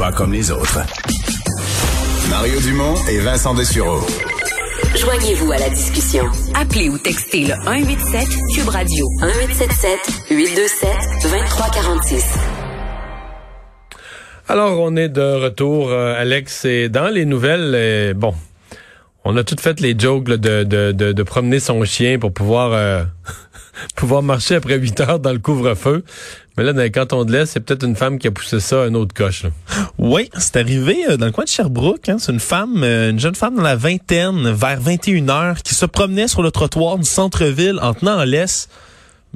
pas comme les autres. Mario Dumont et Vincent Dessureau. Joignez-vous à la discussion. Appelez ou textez le 187 Cube Radio 1877 827 2346. Alors, on est de retour, euh, Alex, et dans les nouvelles, euh, bon, on a toutes fait les jokes là, de, de, de, de promener son chien pour pouvoir euh, pouvoir marcher après 8 heures dans le couvre-feu. Mais là, dans les cantons de l'Est, c'est peut-être une femme qui a poussé ça à un autre coche. Oui, c'est arrivé euh, dans le coin de Sherbrooke. Hein. C'est une femme, euh, une jeune femme dans la vingtaine, vers 21 heures, qui se promenait sur le trottoir du centre-ville en tenant en laisse,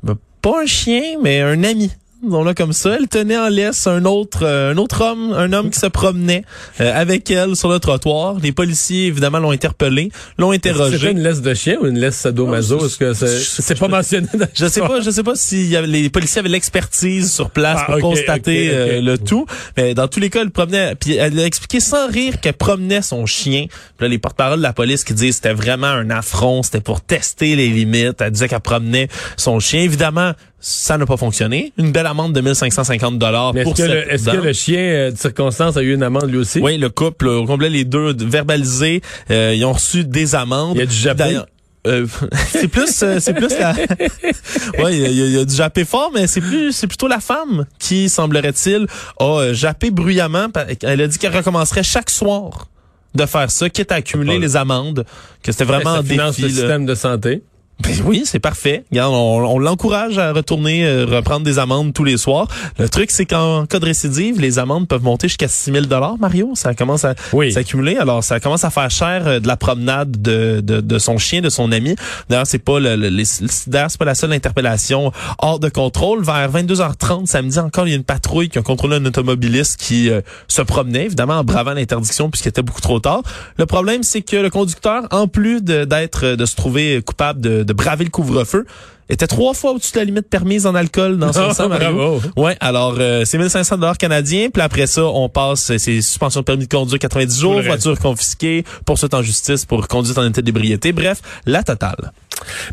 ben, pas un chien, mais un ami. Disons-le comme ça. Elle tenait en laisse un autre, euh, un autre homme, un homme qui se promenait euh, avec elle sur le trottoir. Les policiers, évidemment, l'ont interpellé, l'ont C'était interrogé. une laisse de chien ou une laisse sadomaso? Est-ce que c'est c'est pas mentionné dans Je sais pas, je sais pas si y avait- les policiers avaient l'expertise sur place Ah, pour constater euh, le tout. Mais dans tous les cas, elle promenait. Puis elle a expliqué sans rire qu'elle promenait son chien. Puis là, les porte-paroles de la police qui disent que c'était vraiment un affront, c'était pour tester les limites. Elle disait qu'elle promenait son chien. Évidemment, ça n'a pas fonctionné. Une belle amende de 1550 dollars pour Est-ce que, cette le, est-ce que le chien euh, de circonstance a eu une amende lui aussi? Oui, le couple, au complet, les deux verbalisés, euh, ils ont reçu des amendes. Il y a du jappé? D'ailleurs, euh, c'est plus, euh, c'est plus la. ouais, il y, a- il y a du jappé fort, mais c'est plus, c'est plutôt la femme qui semblerait-il a euh, jappé bruyamment. Elle a dit qu'elle recommencerait chaque soir de faire ça, quitte à accumuler les amendes, que c'était vraiment ça un défi. le système de santé. Ben oui, c'est parfait. Regarde, on, on l'encourage à retourner euh, reprendre des amendes tous les soirs. Le truc, c'est qu'en cas de récidive, les amendes peuvent monter jusqu'à 6 000 dollars. Mario, ça commence à Oui. s'accumuler. Alors, ça commence à faire cher euh, de la promenade de, de, de son chien, de son ami. D'ailleurs, c'est pas le, le- c'est pas la seule interpellation hors de contrôle. Vers 22h30 samedi, encore, il y a une patrouille qui a contrôlé un automobiliste qui euh, se promenait, évidemment, en bravant l'interdiction puisqu'il était beaucoup trop tard. Le problème, c'est que le conducteur, en plus de, d'être, de se trouver coupable de, de braver le couvre-feu, était trois fois au-dessus de la limite permise en alcool dans son sang, Mario. bravo. Ouais, alors euh, c'est 1500 dollars canadiens, puis après ça, on passe euh, c'est suspension de permis de conduire 90 jours, voiture confisquée, poursuite en justice pour conduite en état d'ébriété, bref, la totale.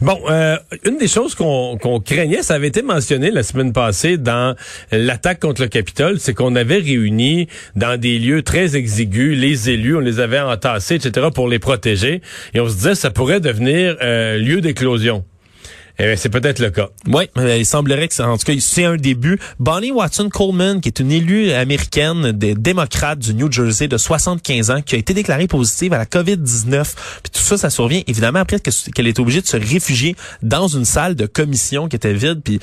Bon, euh, une des choses qu'on craignait, ça avait été mentionné la semaine passée dans l'attaque contre le Capitole, c'est qu'on avait réuni dans des lieux très exigus les élus, on les avait entassés, etc., pour les protéger, et on se disait ça pourrait devenir euh, lieu d'éclosion. Eh bien, c'est peut-être le cas. Oui, il semblerait que c'est en tout cas c'est un début. Bonnie Watson Coleman, qui est une élue américaine des démocrates du New Jersey de 75 ans, qui a été déclarée positive à la COVID-19. Puis tout ça, ça survient évidemment après que- qu'elle est obligée de se réfugier dans une salle de commission qui était vide. Puis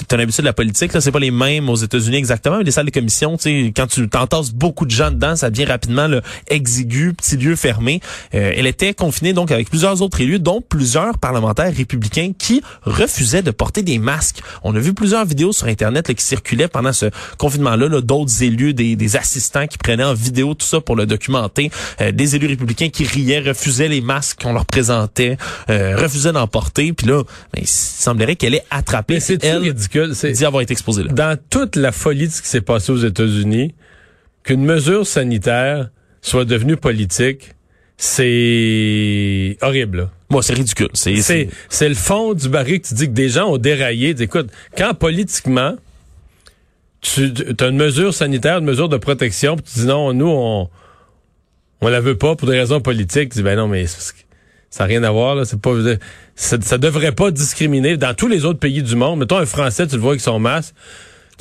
c'est une habitude de la politique, là, c'est pas les mêmes aux États-Unis exactement, mais les salles de commission, tu sais, quand tu t'entasses beaucoup de gens dedans, ça devient rapidement là, exigu, petit lieu fermé. Euh, elle était confinée donc avec plusieurs autres élus, dont plusieurs parlementaires républicains qui refusaient de porter des masques. On a vu plusieurs vidéos sur Internet là, qui circulaient pendant ce confinement-là, là, d'autres élus, des, des assistants qui prenaient en vidéo tout ça pour le documenter, euh, des élus républicains qui riaient, refusaient les masques qu'on leur présentait, euh, refusaient d'en porter. Puis là, ben, il semblerait qu'elle ait attrapé. Elle ridicule. C'est dit avoir été exposée là. dans toute la folie de ce qui s'est passé aux États-Unis, qu'une mesure sanitaire soit devenue politique, c'est horrible. Moi, c'est ridicule. C'est, le fond du baril que tu dis que des gens ont déraillé. Écoute, quand politiquement, tu as une mesure sanitaire, une mesure de protection, puis tu dis non, nous, on on la veut pas pour des raisons politiques. Tu dis, ben non, mais ça n'a rien à voir. Là. C'est pas, ça, ça devrait pas discriminer. Dans tous les autres pays du monde, mettons un Français, tu le vois avec son masque,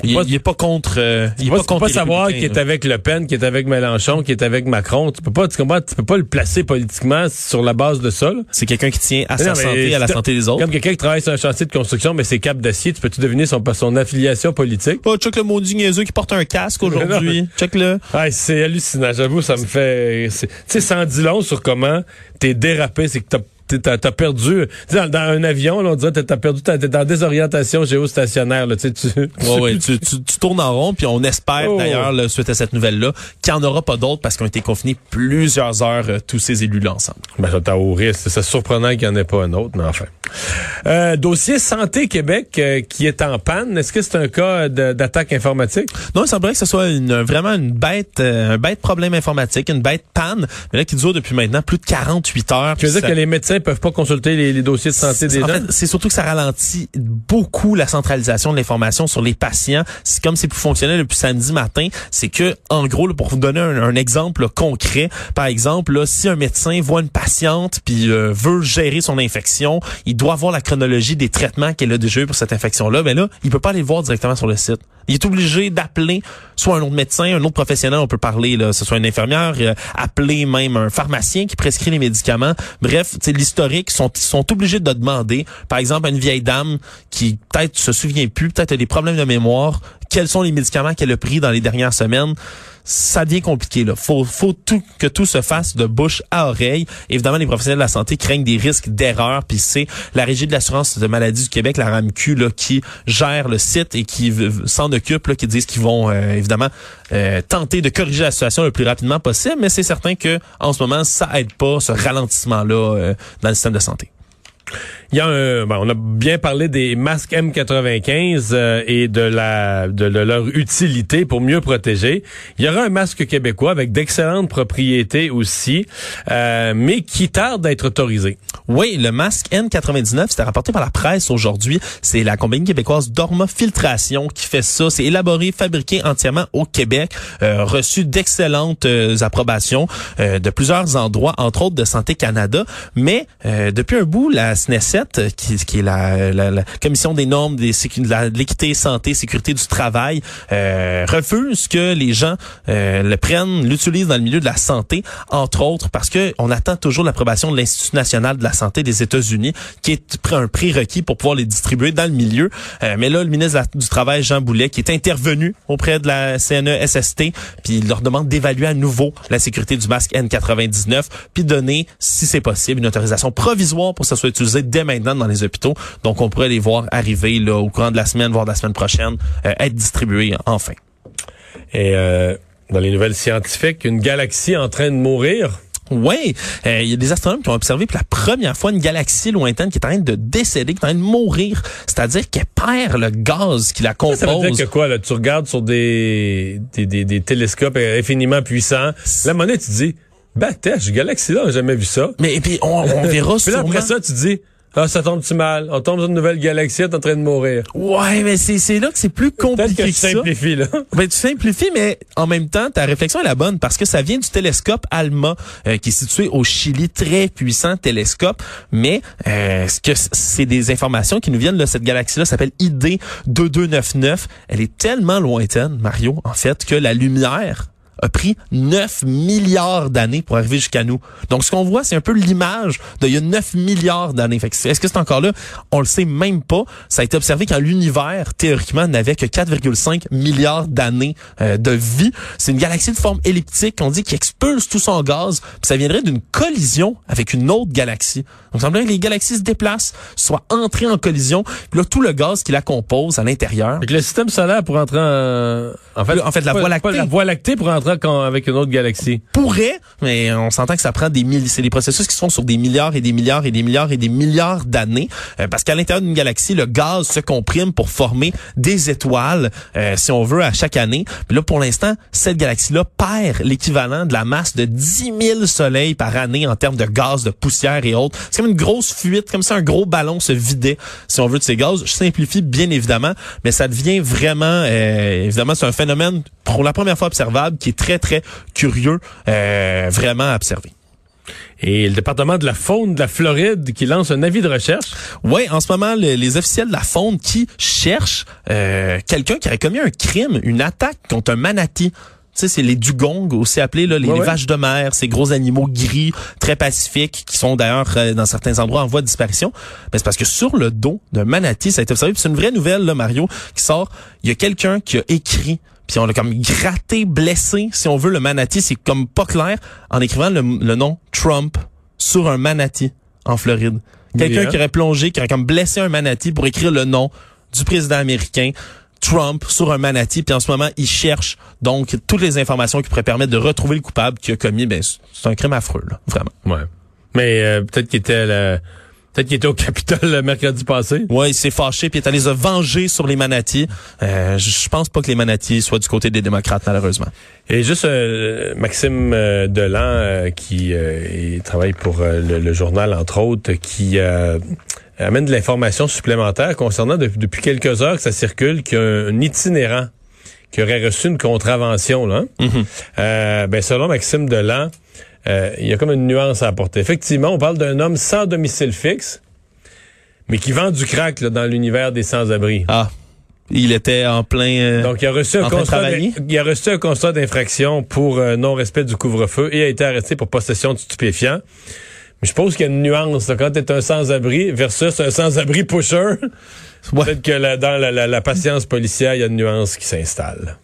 il, est pas contre. euh, il est pas pas, peux savoir qui est avec Le Pen, qui est avec Mélenchon, qui est avec Macron. Tu peux pas, tu comprends, tu peux pas le placer politiquement sur la base de ça. C'est quelqu'un qui tient à sa Non, santé, à la santé des autres. Comme quelqu'un qui travaille sur un chantier de construction, mais c'est cap d'acier, tu peux-tu deviner son, son affiliation politique? Oh, check le maudit niaiseux qui porte un casque aujourd'hui. check le. Ah, c'est hallucinant, j'avoue, ça me fait... Tu sais, en dit long sur comment t'es dérapé, c'est que t'as T'as t'as perdu, dans, dans un avion, là, on dirait t'as perdu, t'es en désorientation géostationnaire, là, tu tu, Ouais, ouais, tu, tu, tu tournes en rond, puis on espère Oh. d'ailleurs, suite à cette nouvelle-là, qu'il n'y en aura pas d'autres parce qu'ils ont été confinés plusieurs heures, euh, tous ces élus-là ensemble. Ben, ça, t'as au risque. C'est surprenant qu'il n'y en ait pas un autre, mais enfin. Euh, dossier Santé Québec euh, qui est en panne. Est-ce que c'est un cas d'attaque informatique? Non, il semblerait que ce soit une, vraiment une bête, euh, un bête problème informatique, une bête panne, mais là qui dure depuis maintenant plus de 48 heures. Tu veux dire ça- que les médecins peuvent pas consulter les, les dossiers de santé des en gens? c'est surtout que ça ralentit beaucoup la centralisation de l'information sur les patients. C'est comme c'est plus fonctionnel depuis samedi matin. C'est que, en gros, là, pour vous donner un, un exemple là, concret, par exemple, là, si un médecin voit une patiente puis euh, veut gérer son infection, il doit voir la chronologie des traitements qu'elle a déjà eu pour cette infection-là. Mais là, il peut pas aller le voir directement sur le site. Il est obligé d'appeler soit un autre médecin, un autre professionnel, on peut parler, là, ce soit une infirmière, euh, appeler même un pharmacien qui prescrit les médicaments. Bref, c'est l'historique, sont, sont obligés de demander, par exemple, à une vieille dame qui peut-être se souvient plus, peut-être a des problèmes de mémoire, quels sont les médicaments qu'elle a pris dans les dernières semaines ça devient compliqué. Là. Faut, faut tout, que tout se fasse de bouche à oreille. Évidemment, les professionnels de la santé craignent des risques d'erreur. Puis c'est la Régie de l'assurance de maladie du Québec, la RAMQ, là, qui gère le site et qui s'en occupe, là, qui disent qu'ils vont euh, évidemment euh, tenter de corriger la situation le plus rapidement possible. Mais c'est certain que en ce moment, ça aide pas ce ralentissement-là euh, dans le système de santé. Il y a on a bien parlé des masques M95 euh, et de la de, leur utilité pour mieux protéger. Il y aura un masque québécois avec d'excellentes propriétés aussi, euh, mais qui tarde à être autorisé. Oui, le masque N99, c'était rapporté par la presse aujourd'hui. C'est la compagnie québécoise Dorma Filtration qui fait ça. C'est élaboré, fabriqué entièrement au Québec, euh, reçu d'excellentes euh, approbations de plusieurs endroits, entre autres de Santé Canada. Mais depuis un bout, la SNESET, qui, qui est la, la, la, commission des normes des, de l'équité, santé, sécurité du travail, refuse que les gens le prennent, l'utilisent dans le milieu de la santé, entre autres parce que on attend toujours l'approbation de l'Institut national de la santé des États-Unis, qui est un prérequis pour pouvoir les distribuer dans le milieu. Euh, mais là, le ministre du Travail, Jean Boulet, qui est intervenu auprès de la CNESST, puis il leur demande d'évaluer à nouveau la sécurité du masque N99, puis donner, si c'est possible, une autorisation provisoire pour que ça soit utilisé dès maintenant dans les hôpitaux. Donc, on pourrait les voir arriver là au courant de la semaine, voire de la semaine prochaine, euh, être distribués enfin. Et euh, dans les nouvelles scientifiques, une galaxie en train de mourir. Oui, euh, il y a des astronomes qui ont observé pour la première fois une galaxie lointaine qui est en train de décéder, qui est en train de mourir. C'est-à-dire qu'elle perd le gaz qui la compose. Ça, veut dire que quoi, là, tu regardes sur des, des, des, des télescopes infiniment puissants. La monnaie, tu dis, bah, t'es, galaxie là, on n'a jamais vu ça. Mais et puis on, on verra puis là, après ça, tu dis, ah, ça tombe-tu mal? On tombe dans une nouvelle galaxie, est en train de mourir. Ouais, mais c'est, c'est là que c'est plus compliqué que, que, tu simplifies, là. Ben, tu simplifies, mais en même temps, ta réflexion est la bonne parce que ça vient du télescope ALMA, euh, qui est situé au Chili, très puissant télescope. Mais euh, ce que c'est des informations qui nous viennent de cette galaxie-là, s'appelle ID 2299. Elle est tellement lointaine, Mario, en fait, que la lumière a pris 9 milliards d'années pour arriver jusqu'à nous. Donc, ce qu'on voit, c'est un peu l'image d'il y a 9 milliards d'années. Est-ce que c'est encore là? On le sait même pas. Ça a été observé quand l'univers, théoriquement, n'avait que 4,5 milliards d'années euh, de vie. C'est une galaxie de forme elliptique, on dit, qui expulse tout son gaz. Puis ça viendrait d'une collision avec une autre galaxie. Donc, il semblerait que les galaxies se déplacent, soient entrées en collision. Puis là, tout le gaz qui la compose à l'intérieur. Le système solaire pour entrer en... En fait, en fait la Voie lactée. la Voie lactée pour entrer avec une autre galaxie. Pourrait, mais on s'entend que ça prend des milliers, c'est des processus qui sont sur des milliards et des milliards et des milliards et des milliards d'années, euh, parce qu'à l'intérieur d'une galaxie, le gaz se comprime pour former des étoiles, euh, si on veut, à chaque année. Puis là, pour l'instant, cette galaxie-là perd l'équivalent de la masse de 10 000 soleils par année en termes de gaz, de poussière et autres. C'est comme une grosse fuite, comme si un gros ballon se vidait, si on veut, de ces gaz. Je simplifie bien évidemment, mais ça devient vraiment, euh, évidemment, c'est un phénomène pour la première fois observable qui est très, très curieux, euh, vraiment à observer. Et le département de la faune de la Floride qui lance un avis de recherche. Oui, en ce moment, les, les officiels de la faune qui cherchent euh, quelqu'un qui aurait commis un crime, une attaque contre un manatee. Tu sais, c'est les dugongs, aussi appelés là, les, Ouais, les ouais. vaches de mer, ces gros animaux gris, très pacifiques, qui sont d'ailleurs euh, dans certains endroits en voie de disparition. Mais c'est parce que sur le dos d'un manatee, ça a été observé, c'est une vraie nouvelle, là, Mario, qui sort. Il y a quelqu'un qui a écrit puis on l'a comme gratté, blessé, si on veut, le manatee, c'est comme pas clair, en écrivant le, le nom Trump sur un manatee en Floride. Quelqu'un qui aurait plongé, qui aurait comme blessé un manatee pour écrire le nom du président américain. Trump sur un manatee, puis en ce moment, il cherche donc toutes les informations qui pourraient permettre de retrouver le coupable qui a commis, ben, c'est un crime affreux, là, vraiment. Ouais. Mais euh, peut-être qu'il était Peut-être qu'il était au Capitole le mercredi passé. Ouais, il s'est fâché puis il est allé se venger sur les manatis. Euh, je pense pas que les manatis soient du côté des démocrates malheureusement. Et juste euh, Maxime euh, Delan euh, qui il travaille pour le, le, journal entre autres qui amène de l'information supplémentaire concernant depuis quelques heures que ça circule qu'il y a un, itinérant qui aurait reçu une contravention là. Mm-hmm. ben selon Maxime Delan euh, il y a comme une nuance à apporter. Effectivement, on parle d'un homme sans domicile fixe, mais qui vend du crack dans l'univers des sans-abri. Ah. Il était en plein. Euh, Donc, il a reçu un constat. Il a reçu un constat d'infraction pour euh, non-respect du couvre-feu et a été arrêté pour possession de stupéfiants. Mais je pense qu'il y a une nuance là, quand tu es un sans-abri versus un sans-abri pusher. Peut-être que dans la, la patience policière, il y a une nuance qui s'installe.